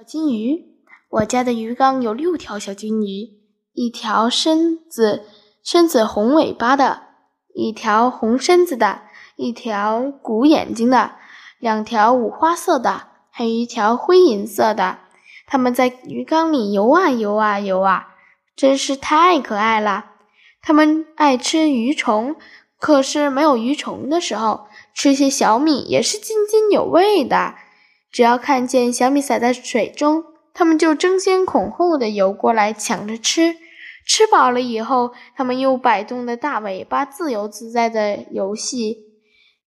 小金鱼，我家的鱼缸有六条小金鱼，一条身子身子红尾巴的，一条红身子的，一条鼓眼睛的，两条五花色的，还有一条灰银色的。它们在鱼缸里游啊游啊游啊，真是太可爱了。它们爱吃鱼虫，可是没有鱼虫的时候，吃些小米也是津津有味的。只要看见小米洒在水中，它们就争先恐后的游过来抢着吃。吃饱了以后，它们又摆动着大尾巴，自由自在的游戏。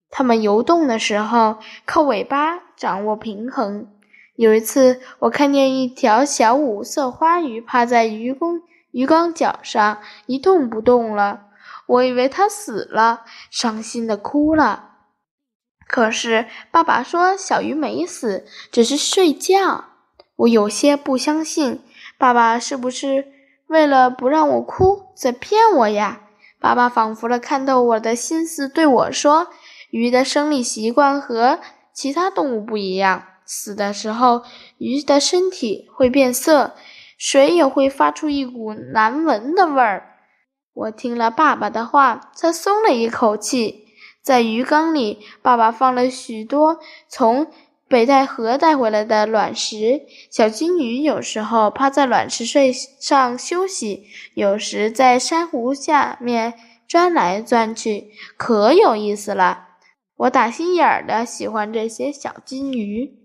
它们游动的时候，靠尾巴掌握平衡。有一次，我看见一条小五色花鱼趴在鱼缸鱼缸角上一动不动了，我以为它死了，伤心的哭了。可是爸爸说小鱼没死，只是睡觉。我有些不相信，爸爸是不是为了不让我哭在骗我呀？爸爸仿佛了看透我的心思，对我说：“鱼的生理习惯和其他动物不一样，死的时候鱼的身体会变色，水也会发出一股难闻的味儿。”我听了爸爸的话，才松了一口气。在鱼缸里，爸爸放了许多从北戴河带回来的卵石。小金鱼有时候趴在卵石睡上休息，有时在珊瑚下面钻来钻去，可有意思了。我打心眼儿的喜欢这些小金鱼。